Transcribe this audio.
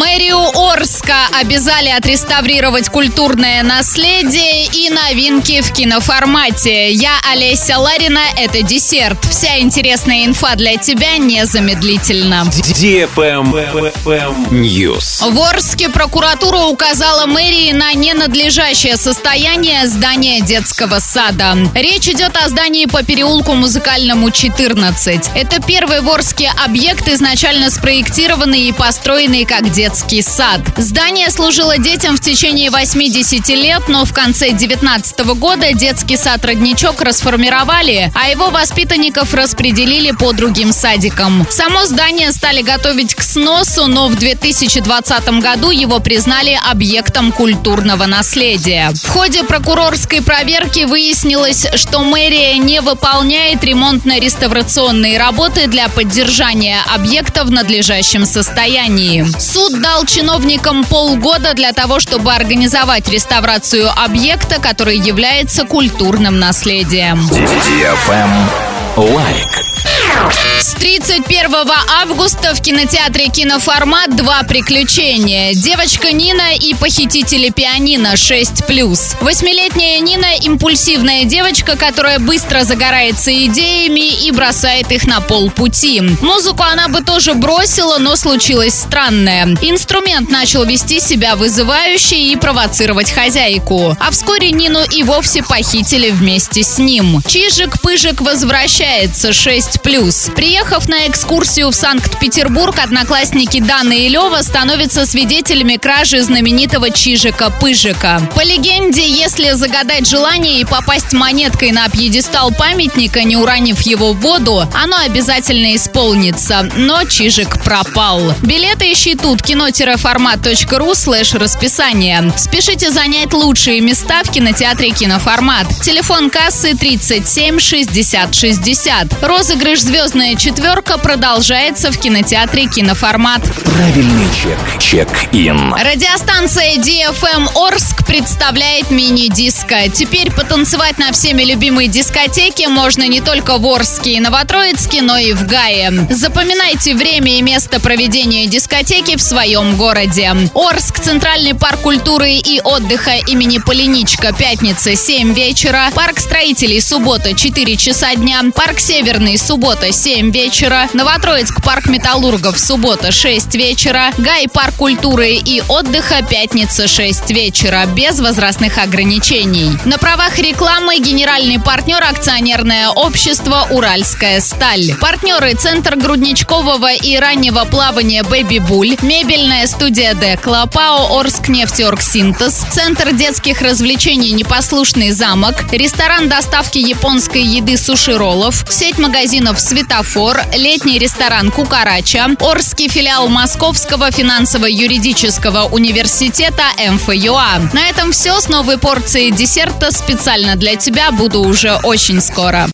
Мэрию Орска обязали отреставрировать культурное наследие и новинки в киноформате. Я Олеся Ларина, это десерт. Вся интересная инфа для тебя незамедлительно. News. В Орске прокуратура указала мэрии на ненадлежащее состояние здания детского сада. Речь идет о здании по переулку Музыкальному 14. Это первый в Орске объект, изначально спроектированный и построенный как детский сад. Здание служило детям в течение 80 лет, но в конце 19 года детский сад «Родничок» расформировали, а его воспитанников распределили по другим садикам. Само здание стали готовить к сносу, но в 2020 году его признали объектом культурного наследия. В ходе прокурорской проверки выяснилось, что мэрия не выполняет ремонтно-реставрационные работы для поддержания объекта в надлежащем состоянии. Суд дал чиновникам полгода для того, чтобы организовать реставрацию объекта, который является культурным наследием. Лайк. 31 августа в кинотеатре «Киноформат» два приключения. Девочка Нина и похитители пианино 6+. Восьмилетняя Нина – импульсивная девочка, которая быстро загорается идеями и бросает их на полпути. Музыку она бы тоже бросила, но случилось странное. Инструмент начал вести себя вызывающе и провоцировать хозяйку. А вскоре Нину и вовсе похитили вместе с ним. Чижик-пыжик возвращается 6+. Приехав на экскурсию в Санкт-Петербург, одноклассники Дана и Лева становятся свидетелями кражи знаменитого Чижика-Пыжика. По легенде, если загадать желание и попасть монеткой на пьедестал памятника, не уронив его в воду, оно обязательно исполнится. Но Чижик пропал. Билеты ищи тут кино-формат.ру слэш расписание. Спешите занять лучшие места в кинотеатре «Киноформат». Телефон кассы 37 60 60. Розыгрыш «Звездная четверка» продолжается в кинотеатре «Киноформат». Правильный чек. Чек-ин. Радиостанция DFM Орск представляет мини-диско. Теперь потанцевать на всеми любимой дискотеке можно не только в Орске и Новотроицке, но и в Гае. Запоминайте время и место проведения дискотеки в своем городе. Орск, Центральный парк культуры и отдыха имени Поляничко, пятница, 7 вечера. Парк строителей, суббота, 4 часа дня. Парк Северный, суббота, 7 вечера. Новотроицк, парк металлургов, суббота, 6 вечера. Гай, парк культуры и отдыха, пятница, 6 вечера. Без возрастных ограничений. На правах рекламы генеральный партнер акционерное общество «Уральская сталь». Партнеры Центр грудничкового и раннего плавания «Бэби Буль», мебельная студия «Декла», ПАО «Орск нефтеоргсинтез», Центр детских развлечений «Непослушный замок», ресторан доставки японской еды суши-роллов, сеть магазинов «Светофор», летний ресторан «Кукарача», Орский филиал Московского финансово-юридического университета МФЮА. На этом все с новой порцией десерта специально для тебя буду уже очень скоро.